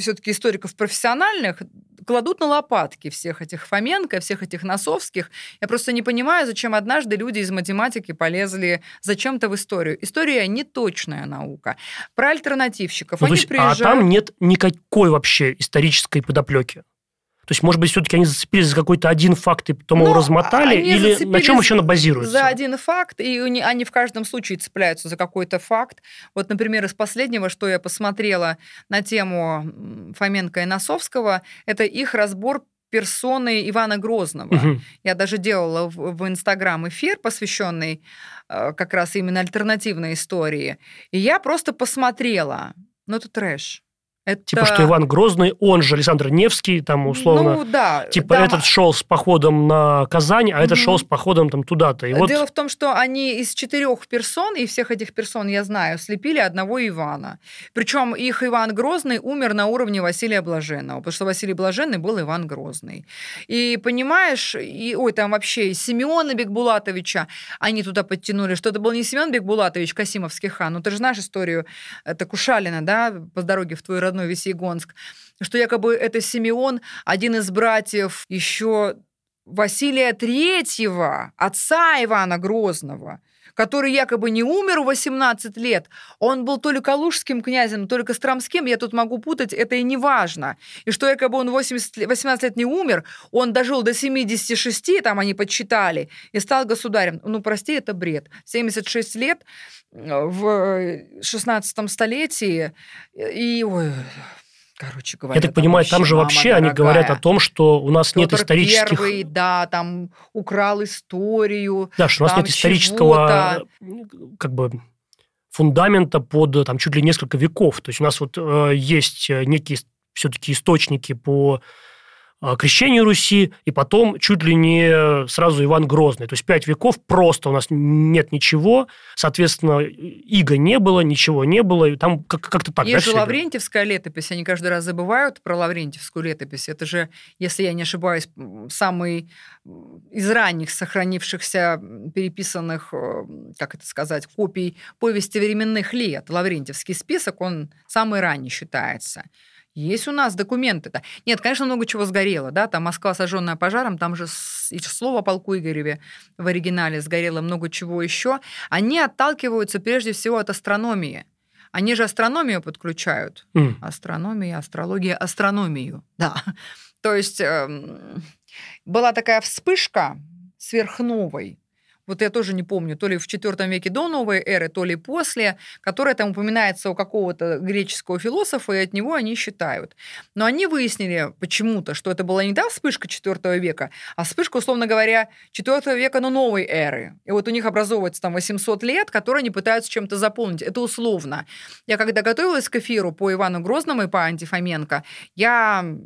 все-таки историков профессиональных кладут на лопатки всех этих Фоменко, всех этих Носовских. Я просто не понимаю, зачем однажды люди из математики полезли зачем-то в историю. История не точная наука. Про альтернативщиков. Ну, Они есть, приезжают... А там нет никакой вообще исторической подоплеки. То есть, может быть, все-таки они зацепились за какой-то один факт и потом Ну, его размотали, они или на чем еще она базируется? За один факт, и они- в каждом случае цепляются за какой-то факт. Вот, например, из последнего, что я посмотрела на тему Фоменко и Носовского, это их разбор персоны Ивана Грозного. Мгм. Я даже делала в, в Инстаграм эфир, посвященный э, как раз именно альтернативной истории. И я просто посмотрела. Ну, это трэш. Это... Типа, что Иван Грозный, он же Александр Невский, там, условно, Ну, да. типа, там- этот шел с походом на Казань, а этот Мгм. шел с походом там туда-то. И вот Дело в том, что они из четырех персон, и всех этих персон я знаю, слепили одного Ивана. Причем их Иван Грозный умер на уровне Василия Блаженного, потому что Василий Блаженный был Иван Грозный. И понимаешь, и, ой, там вообще и Симеона Бекбулатовича они туда подтянули, что это был не Семен Бекбулатович, Касимовский хан. Ну, ты же знаешь историю, это Кушалина, да, по дороге в твой родной Весьегонск, что якобы это Симеон, один из братьев еще Василия Третьего, отца Ивана Грозного, который якобы не умер в 18 лет, он был то ли калужским князем, то ли костромским, я тут могу путать, это и не важно. И что якобы он 80, лет- 18 лет не умер, он дожил до 76, там они подсчитали, и стал государем. Ну, прости, это бред. 76 лет э, в 16 столетии, и, ой, короче говоря, я так понимаю, там же вообще они дорогая. говорят о том, что у нас нет Петр исторических... Первый, да, там украл историю. Да, что у нас нет исторического как бы фундамента под там чуть ли несколько веков. То есть у нас вот э, есть э, некие все-таки источники по крещению Руси, и потом чуть ли не сразу Иван Грозный. То есть пять веков просто у нас нет ничего, соответственно, иго не было, ничего не было, и там как- как-то так. да, Есть же всё идёт? Лаврентьевская летопись, они каждый раз забывают про Лаврентьевскую летопись. Это же, если я не ошибаюсь, самый из ранних сохранившихся переписанных, э, как это сказать, копий повести временных лет. Лаврентьевский список, он самый ранний считается. Есть у нас документы-то. Нет, конечно, много чего сгорело, да, там Москва, сожженная пожаром, там же и слово о полку Игореве в оригинале сгорело много чего еще. Они отталкиваются прежде всего от астрономии. Они же астрономию подключают. М. Астрономия, астрология, астрономию. Да. То есть эм, была такая вспышка сверхновой. Вот я тоже не помню, то ли в IV веке до новой эры, то ли после, которая там упоминается у какого-то греческого философа, и от него они считают. Но они выяснили почему-то, что это была не та вспышка IV века, а вспышка, условно говоря, IV века, но новой эры. И вот у них образовывается там 800 лет, которые они пытаются чем-то заполнить. Это условно. Я когда готовилась к эфиру по Ивану Грозному и по Антифоменко, я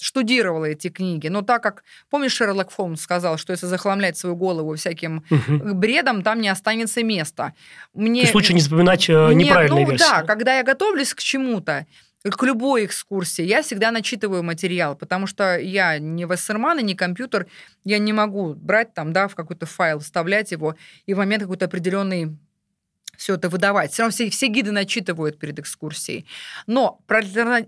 штудировала эти книги. Но так как, помнишь, Шерлок Холмс сказал, что если захламлять свою голову всяким Мгм. бредом, там не останется места. Мне... То есть лучше не запоминать э, Нет, неправильные ну, версии. Да, когда я готовлюсь к чему-то, к любой экскурсии, я всегда начитываю материал, потому что я не вассерман и не компьютер, я не могу брать там, да, в какой-то файл, вставлять его и в момент какой-то определенный все это выдавать. Все равно все, все гиды начитывают перед экскурсией. Но про,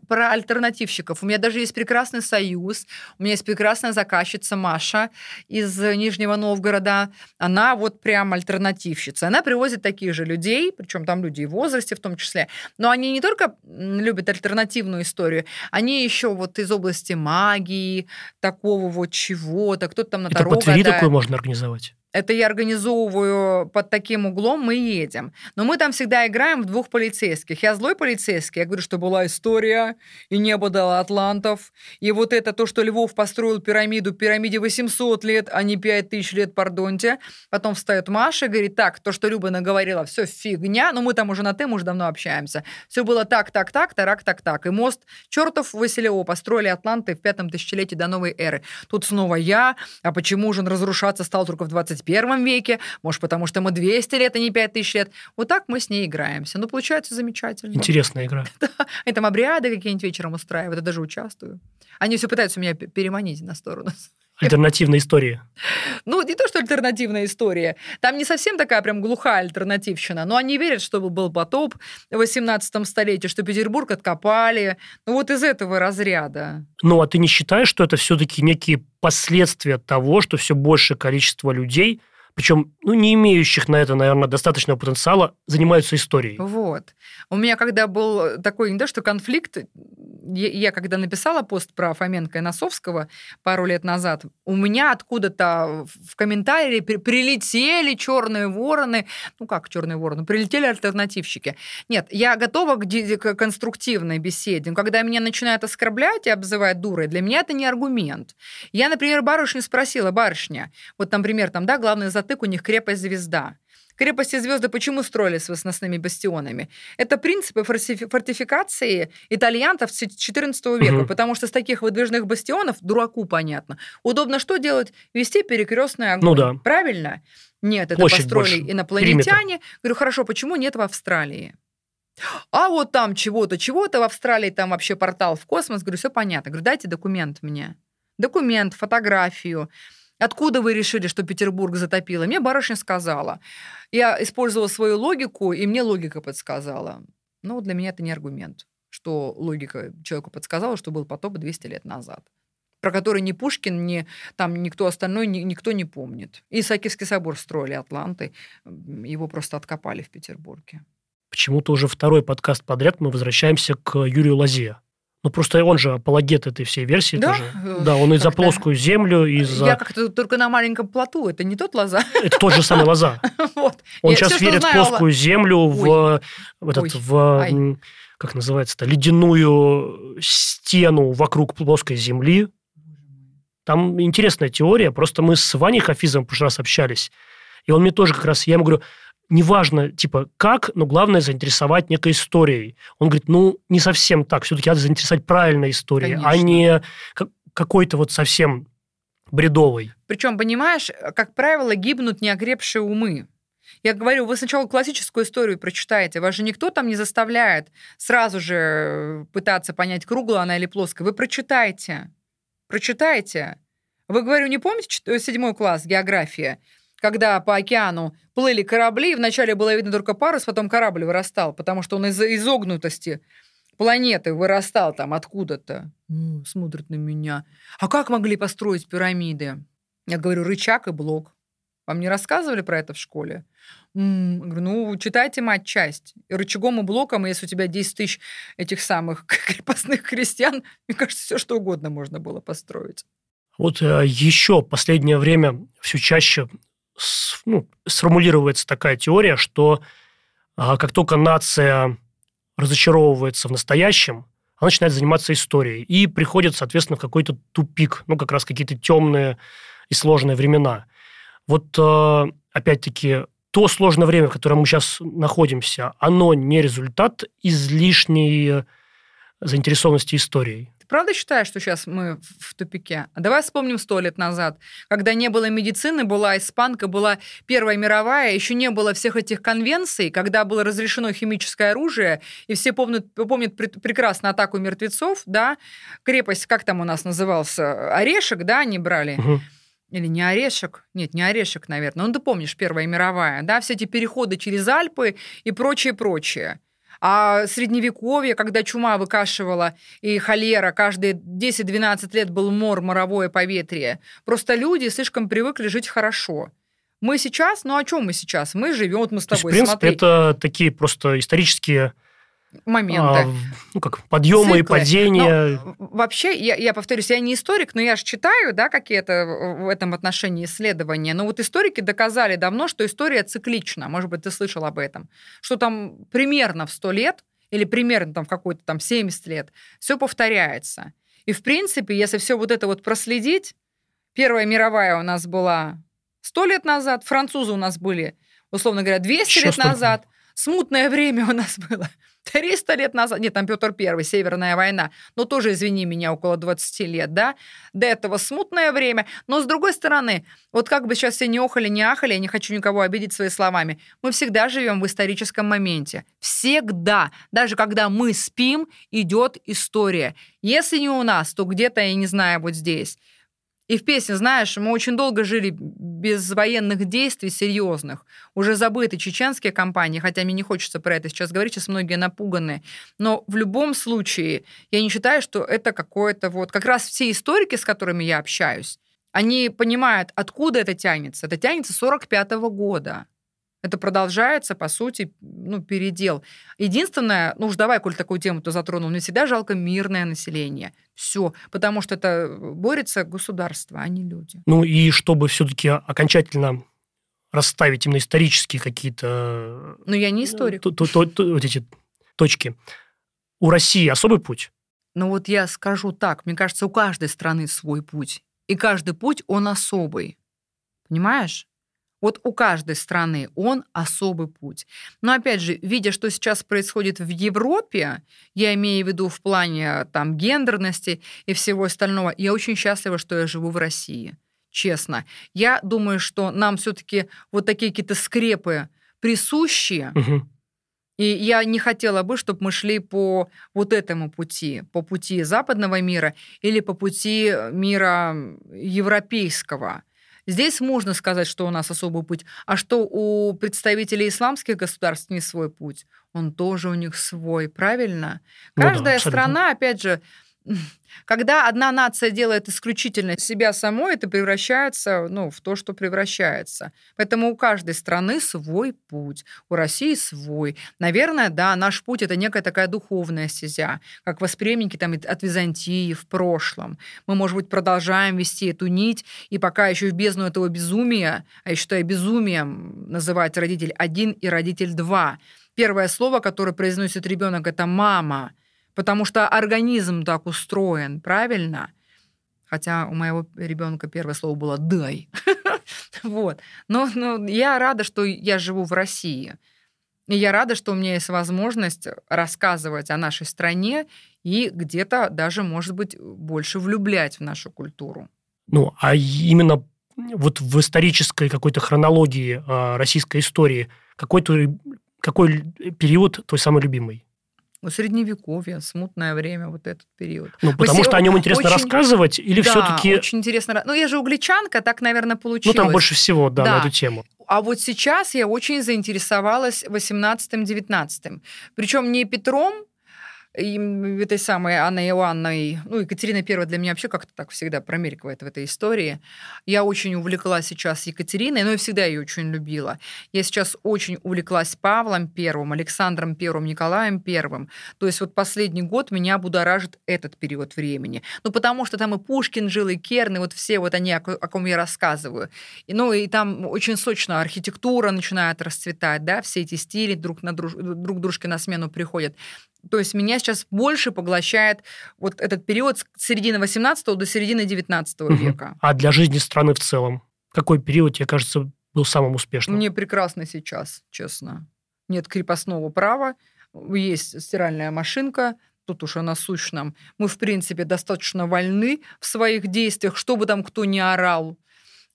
про альтернативщиков у меня даже есть прекрасный союз. У меня есть прекрасная заказчица Маша из Нижнего Новгорода. Она вот прям альтернативщица. Она привозит таких же людей, причем там люди и в возрасте в том числе. Но они не только любят альтернативную историю, они еще вот из области магии, такого вот чего-то. Кто-то там на Это Таро гадает. такое можно организовать? Это я организовываю под таким углом, мы едем. Но мы там всегда играем в двух полицейских. Я злой полицейский, я говорю, что была история, и небо дало атлантов, и вот это то, что Львов построил пирамиду, пирамиде 800 лет, а не 5000 лет, пардонте. Потом встает Маша и говорит, так, то, что Люба наговорила, все фигня, но мы там уже на «ты», мы уже давно общаемся. Все было так, так, так, тарак, так, так. И мост чертов Василева построили атланты в пятом тысячелетии до новой эры. Тут снова я, а почему же он разрушаться стал только в 21 веке? Может, потому что ему 200 лет, а не 5000 лет? Вот так мы с ней играемся. Ну, получается замечательно. Интересная игра. Да, они там обряды какие-нибудь вечером устраивают, я даже участвую. Они все пытаются меня переманить на сторону. Альтернативная история. Ну, не то, что альтернативная история. Там не совсем такая прям глухая альтернативщина, но они верят, что был потоп в 18 столетии, что Петербург откопали. Ну, вот из этого разряда. Ну, а ты не считаешь, что это все-таки некие последствия того, что все большее количество людей – причем, ну, не имеющих на это, наверное, достаточного потенциала, занимаются историей. Вот. У меня когда был такой, не то что конфликт, я, я когда написала пост про Фоменко и Носовского пару лет назад, у меня откуда-то в комментарии при, прилетели черные вороны, ну как черные вороны, прилетели альтернативщики. Нет, я готова к, к конструктивной беседе, но когда меня начинают оскорблять и обзывать дурой, для меня это не аргумент. Я, например, барышню спросила, барышня, вот, например, там, да, главный за затык у них крепость звезда. Крепости звезды почему строились с выносными бастионами? Это принципы фортификации итальянцев XIV века, угу. потому что с таких выдвижных бастионов дураку понятно. Удобно что делать? Вести перекрестный огонь. Ну да. Правильно? Нет, это Площадь построили больше. инопланетяне. Периметр. Говорю, хорошо, почему нет в Австралии? А вот там чего-то, чего-то в Австралии, там вообще портал в космос. Говорю, все понятно. Говорю, дайте документ мне. Документ, фотографию. Откуда вы решили, что Петербург затопило? Мне барышня сказала. Я использовала свою логику, и мне логика подсказала. Ну, для меня это не аргумент, что логика человеку подсказала, что был потоп 200 лет назад про который ни Пушкин, ни там никто остальной, ни, никто не помнит. И Исаакиевский собор строили Атланты, его просто откопали в Петербурге. Почему-то уже второй подкаст подряд мы возвращаемся к Юрию Лазе. Ну, просто он же апологет этой всей версии да? тоже. Да, он и за плоскую землю, и за... Я как-то только на маленьком плоту, это не тот лоза. Это тот же самый лоза. вот. Он Я сейчас все, верит в плоскую землю, в, этот, в как называется-то, ледяную стену вокруг плоской земли. Там интересная теория, просто мы с Ваней Хафизом в прошлый раз общались, и он мне тоже как раз, я ему говорю, неважно, типа, как, но главное заинтересовать некой историей. Он говорит, ну, не совсем так. Все-таки надо заинтересовать правильной историей, а Конечно. а не какой-то вот совсем бредовой. Причем, понимаешь, как правило, гибнут неокрепшие умы. Я говорю, вы сначала классическую историю прочитаете, вас же никто там не заставляет сразу же пытаться понять, круглая она или плоская. Вы прочитайте. Прочитайте. Вы, говорю, не помните седьмой класс география? Когда по океану плыли корабли, вначале было видно только парус, потом корабль вырастал, потому что он из-за изогнутости планеты вырастал там откуда-то. Смотрит на меня. А как могли построить пирамиды? Я говорю, рычаг и блок. Вам не рассказывали про это в школе? Говорю, ну, читайте мать часть. И рычагом и блоком, если у тебя 10 тысяч этих самых крепостных крестьян, мне кажется, все что угодно можно было построить. Вот э, еще последнее время все чаще ну, сформулируется такая теория, что а, как только нация разочаровывается в настоящем, она начинает заниматься историей и приходит, соответственно, в какой-то тупик, ну, как раз какие-то темные и сложные времена. Вот, а, опять-таки, то сложное время, в котором мы сейчас находимся, оно не результат излишней заинтересованности историей. Ты правда считаешь, что сейчас мы в тупике? А давай вспомним сто лет назад, когда не было медицины, была испанка, была Первая мировая, еще не было всех этих конвенций, когда было разрешено химическое оружие, и все помнят, помнят прекрасно атаку мертвецов, да, крепость, как там у нас назывался, Орешек, да, они брали. Угу. Или не Орешек? Нет, не Орешек, наверное. Ну, ты помнишь, Первая мировая, да, все эти переходы через Альпы и прочее, прочее. А средневековье, когда чума выкашивала и холера, каждые 10-12 лет был мор, моровое поветрие. Просто люди слишком привыкли жить хорошо. Мы сейчас, ну о чем мы сейчас? Мы живем, вот мы с тобой, То есть, в принципе, смотри. это такие просто исторические моменты. А, ну, как подъемы Циклы. и падения. Но, вообще, я, я повторюсь, я не историк, но я же читаю, да, какие-то в этом отношении исследования. Но вот историки доказали давно, что история циклична. Может быть, ты слышал об этом. Что там примерно в 100 лет или примерно там в какой-то там 70 лет все повторяется. И, в принципе, если все вот это вот проследить, Первая мировая у нас была 100 лет назад, французы у нас были, условно говоря, 200 Еще лет назад, смутное время у нас было 300 лет назад, нет, там Петр Первый, Северная война, но тоже, извини меня, около 20 лет, да, до этого смутное время, но с другой стороны, вот как бы сейчас все не охали, не ахали, я не хочу никого обидеть своими словами, мы всегда живем в историческом моменте, всегда, даже когда мы спим, идет история, если не у нас, то где-то, я не знаю, вот здесь, и в песне, знаешь, мы очень долго жили без военных действий серьезных. Уже забыты чеченские кампании, хотя мне не хочется про это сейчас говорить, сейчас многие напуганы. Но в любом случае, я не считаю, что это какое-то вот... Как раз все историки, с которыми я общаюсь, они понимают, откуда это тянется. Это тянется с 45 года. Это продолжается, по сути, ну, передел. Единственное, ну уж давай, коль такую тему ты затронул, мне всегда жалко мирное население. Все. Потому что это э, борется государство, а не люди. Ну и чтобы все-таки окончательно расставить именно исторические какие-то... Ну я не историк. То, то, то, то, вот эти точки. У России особый путь? Ну вот я скажу так. Мне кажется, у каждой страны свой путь. И каждый путь, он особый. Понимаешь? Вот у каждой страны он особый путь. Но опять же, видя, что сейчас происходит в Европе, я имею в виду в плане там гендерности и всего остального, я очень счастлива, что я живу в России. Честно. Я думаю, что нам все-таки вот такие какие-то скрепы присущи. Угу. И я не хотела бы, чтобы мы шли по вот этому пути, по пути западного мира или по пути мира европейского. Здесь можно сказать, что у нас особый путь. А что у представителей исламских государств не свой путь? Он тоже у них свой, правильно? Каждая ну да, страна, опять же, когда одна нация делает исключительно себя самой, это превращается ну, в то, что превращается. Поэтому у каждой страны свой путь, у России свой. Наверное, да, наш путь это некая такая духовная стезя, как восприемники там, от Византии в прошлом. Мы, может быть, продолжаем вести эту нить, и пока еще в бездну этого безумия, а я считаю безумием называть родитель один и родитель два. Первое слово, которое произносит ребенок, это мама – потому что организм так устроен, правильно? Хотя у моего ребенка первое слово было «дай». Вот. Но, но я рада, что я живу в России. И я рада, что у меня есть возможность рассказывать о нашей стране и где-то даже, может быть, больше влюблять в нашу культуру. Ну, а именно вот в исторической какой-то хронологии э, российской истории какой-то какой период твой самый любимый? Ну, средневековье, смутное время, вот этот период. Ну, потому Мы что о нем интересно очень... рассказывать, или да, все-таки... очень интересно. Ну, я же угличанка, так, наверное, получилось. Ну, там больше всего, да, да. на эту тему. А вот сейчас я очень заинтересовалась 18-19. Причем не Петром, и этой самой Анной Иоанной, ну, Екатерина Первая для меня вообще как-то так всегда промелькивает в этой истории. Я очень увлеклась сейчас Екатериной, но и всегда ее очень любила. Я сейчас очень увлеклась Павлом Первым, Александром Первым, Николаем Первым. То есть вот последний год меня будоражит этот период времени. Ну, потому что там и Пушкин жил, и Керн, и вот все вот они, о, о ком я рассказываю. И, ну, и там очень сочно архитектура начинает расцветать, да, все эти стили друг, на друж, друг дружке на смену приходят. То есть меня сейчас больше поглощает вот этот период с середины 18 до середины 19 угу. века. А для жизни страны в целом? Какой период, тебе кажется, был самым успешным? Мне прекрасно сейчас, честно. Нет крепостного права, есть стиральная машинка, тут уж о насущном. Мы, в принципе, достаточно вольны в своих действиях, что бы там кто ни орал.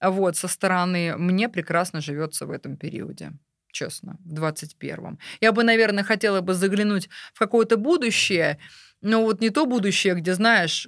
Вот, со стороны мне прекрасно живется в этом периоде честно, в 21-м. Я бы, наверное, хотела бы заглянуть в какое-то будущее, но вот не то будущее, где, знаешь,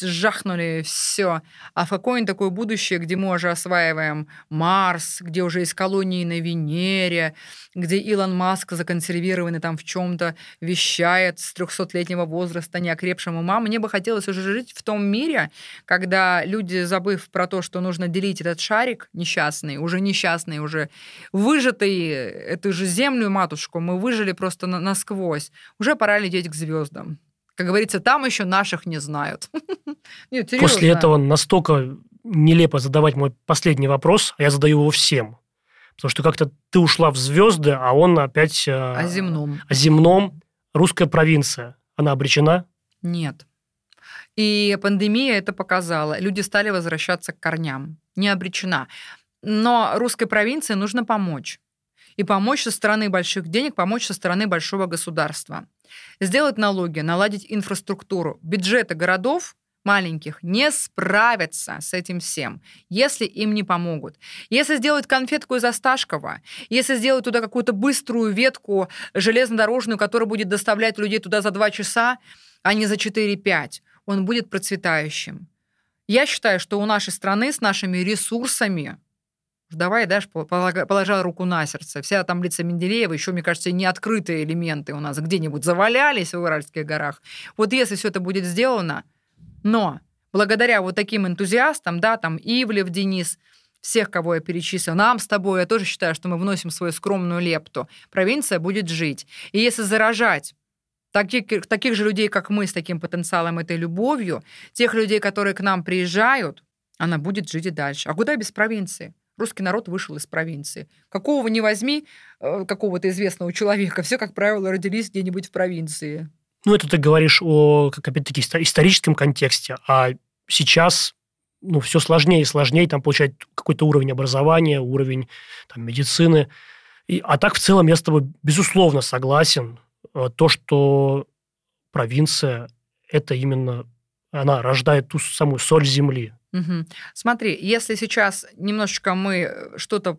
жахнули все. А в какое-нибудь такое будущее, где мы уже осваиваем Марс, где уже есть колонии на Венере, где Илон Маск законсервированный там в чем-то вещает с 300-летнего возраста неокрепшим умам. Мне бы хотелось уже жить в том мире, когда люди, забыв про то, что нужно делить этот шарик несчастный, уже несчастный, уже выжатый, эту же землю матушку, мы выжили просто насквозь. Уже пора лететь к звездам. Как говорится, там еще наших не знают. Нет, После этого настолько нелепо задавать мой последний вопрос, а я задаю его всем. Потому что как-то ты ушла в звезды, а он опять... Э, о земном. О земном. Русская провинция. Она обречена? Нет. И пандемия это показала. Люди стали возвращаться к корням. Не обречена. Но русской провинции нужно помочь. И помочь со стороны больших денег, помочь со стороны большого государства. Сделать налоги, наладить инфраструктуру. Бюджеты городов маленьких не справятся с этим всем, если им не помогут. Если сделать конфетку из Осташкова, если сделать туда какую-то быструю ветку железнодорожную, которая будет доставлять людей туда за 2 часа, а не за 4-5, он будет процветающим. Я считаю, что у нашей страны с нашими ресурсами Давай, дашь, положа руку на сердце. Вся таблица Менделеева, еще, мне кажется, не открытые элементы у нас где-нибудь завалялись в Уральских горах. Вот если все это будет сделано, но благодаря вот таким энтузиастам, да, там Ивлев Денис, всех, кого я перечислил, нам с тобой, я тоже считаю, что мы вносим свою скромную лепту, провинция будет жить. И если заражать таких, таких же людей, как мы, с таким потенциалом, этой любовью, тех людей, которые к нам приезжают, она будет жить и дальше. А куда без провинции? Русский народ вышел из провинции. Какого не возьми, э, какого-то известного человека, все, как правило, родились где-нибудь в провинции. Ну, это ты говоришь о, как опять-таки, историческом контексте, а сейчас ну, все сложнее и сложнее там получать какой-то уровень образования, уровень там, медицины. И, а так, в целом, я с тобой, безусловно, согласен. Э, то, что провинция – это именно, она рождает ту самую соль земли, Угу. Смотри, если сейчас немножечко мы э, что-то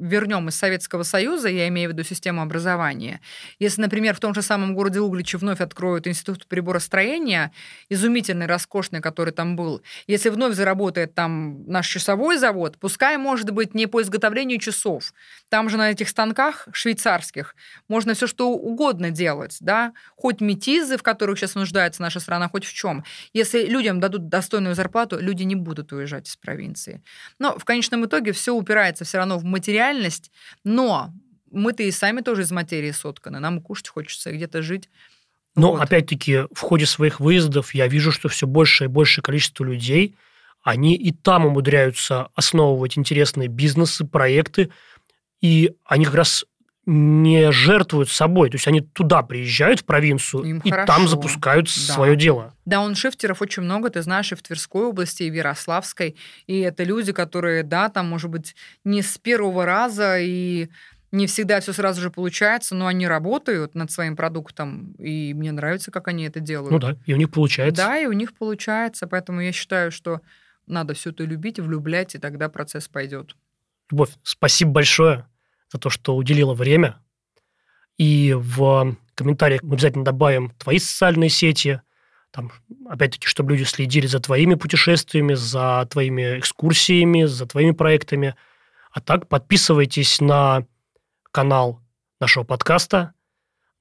вернем из Советского Союза, я имею в виду систему образования, если, например, в том же самом городе Угличе вновь откроют институт приборостроения, изумительный, роскошный, который там был, если вновь заработает там наш часовой завод, пускай, может быть, не по изготовлению часов, там же на этих станках швейцарских можно все что угодно делать, да, хоть метизы, в которых сейчас нуждается наша страна, хоть в чем. Если людям дадут достойную зарплату, люди не будут будут уезжать из провинции. Но в конечном итоге все упирается все равно в материальность, но мы-то и сами тоже из материи сотканы, нам кушать хочется, где-то жить. Но вот. опять-таки в ходе своих выездов я вижу, что все больше и больше количество людей, они и там умудряются основывать интересные бизнесы, проекты, и они как раз не жертвуют собой. То есть они туда приезжают, в провинцию, Им и хорошо. там запускают да. свое дело. Дауншифтеров очень много, ты знаешь, и в Тверской области, и в Ярославской. И это люди, которые, да, там, может быть, не с первого раза и не всегда все сразу же получается, но они работают над своим продуктом, и мне нравится, как они это делают. Ну да, и у них получается. Да, и у них получается, поэтому я считаю, что надо все это любить, влюблять, и тогда процесс пойдет. Любовь, спасибо большое за то, что уделила время. И в комментариях мы обязательно добавим твои социальные сети, там, опять-таки, чтобы люди следили за твоими путешествиями, за твоими экскурсиями, за твоими проектами. А так подписывайтесь на канал нашего подкаста,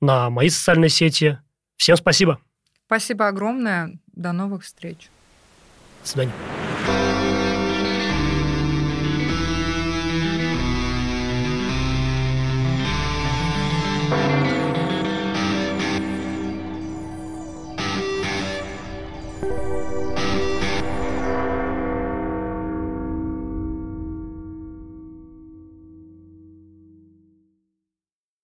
на мои социальные сети. Всем спасибо. Спасибо огромное. До новых встреч. До свидания.